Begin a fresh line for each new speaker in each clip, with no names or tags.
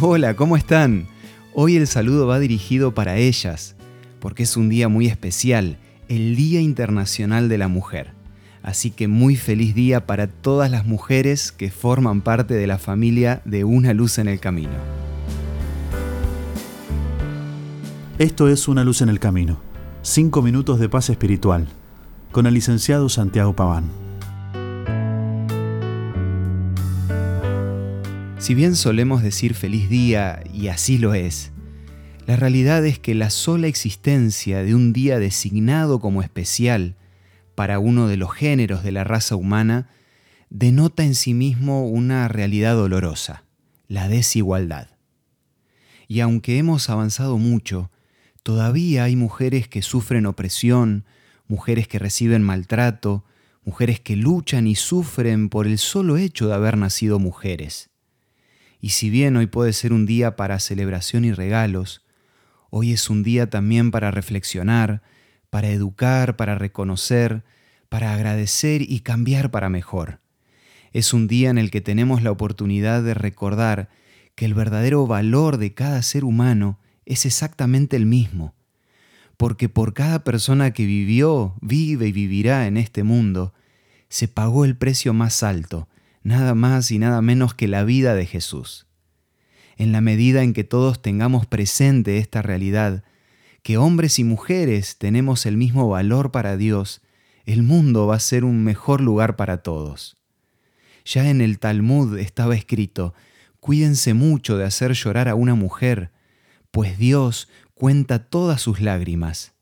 Hola, ¿cómo están? Hoy el saludo va dirigido para ellas, porque es un día muy especial, el Día Internacional de la Mujer. Así que muy feliz día para todas las mujeres que forman parte de la familia de Una Luz en el Camino.
Esto es Una Luz en el Camino, cinco minutos de paz espiritual, con el licenciado Santiago Paván.
Si bien solemos decir feliz día, y así lo es, la realidad es que la sola existencia de un día designado como especial para uno de los géneros de la raza humana denota en sí mismo una realidad dolorosa, la desigualdad. Y aunque hemos avanzado mucho, todavía hay mujeres que sufren opresión, mujeres que reciben maltrato, mujeres que luchan y sufren por el solo hecho de haber nacido mujeres. Y si bien hoy puede ser un día para celebración y regalos, hoy es un día también para reflexionar, para educar, para reconocer, para agradecer y cambiar para mejor. Es un día en el que tenemos la oportunidad de recordar que el verdadero valor de cada ser humano es exactamente el mismo, porque por cada persona que vivió, vive y vivirá en este mundo, se pagó el precio más alto, nada más y nada menos que la vida de Jesús. En la medida en que todos tengamos presente esta realidad, que hombres y mujeres tenemos el mismo valor para Dios, el mundo va a ser un mejor lugar para todos. Ya en el Talmud estaba escrito, cuídense mucho de hacer llorar a una mujer, pues Dios cuenta todas sus lágrimas.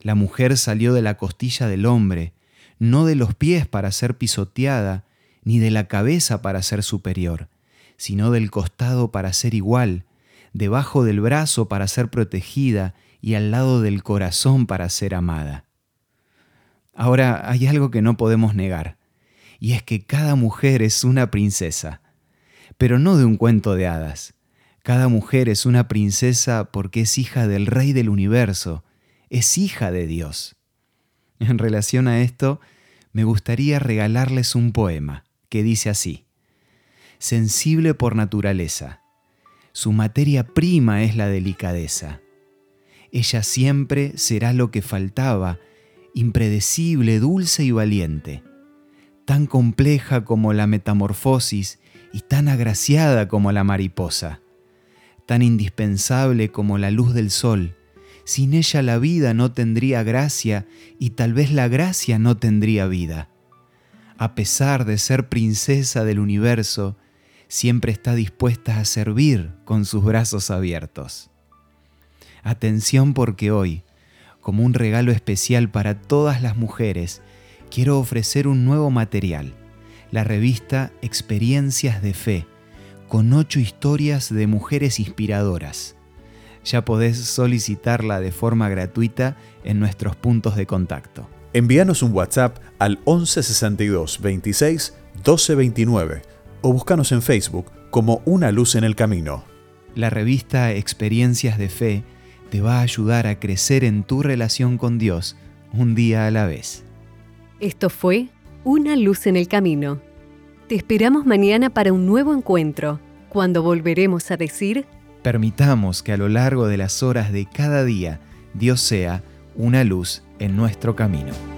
La mujer salió de la costilla del hombre, no de los pies para ser pisoteada, ni de la cabeza para ser superior, sino del costado para ser igual, debajo del brazo para ser protegida y al lado del corazón para ser amada. Ahora hay algo que no podemos negar, y es que cada mujer es una princesa, pero no de un cuento de hadas. Cada mujer es una princesa porque es hija del Rey del universo, es hija de Dios. En relación a esto, me gustaría regalarles un poema que dice así, sensible por naturaleza, su materia prima es la delicadeza. Ella siempre será lo que faltaba, impredecible, dulce y valiente, tan compleja como la metamorfosis y tan agraciada como la mariposa, tan indispensable como la luz del sol. Sin ella la vida no tendría gracia y tal vez la gracia no tendría vida a pesar de ser princesa del universo, siempre está dispuesta a servir con sus brazos abiertos. Atención porque hoy, como un regalo especial para todas las mujeres, quiero ofrecer un nuevo material, la revista Experiencias de Fe, con ocho historias de mujeres inspiradoras. Ya podés solicitarla de forma gratuita en nuestros puntos de contacto.
Envíanos un WhatsApp al 1162 26 12 29 o búscanos en Facebook como Una Luz en el Camino.
La revista Experiencias de Fe te va a ayudar a crecer en tu relación con Dios un día a la vez.
Esto fue Una Luz en el Camino. Te esperamos mañana para un nuevo encuentro, cuando volveremos a decir...
Permitamos que a lo largo de las horas de cada día Dios sea una luz en nuestro camino.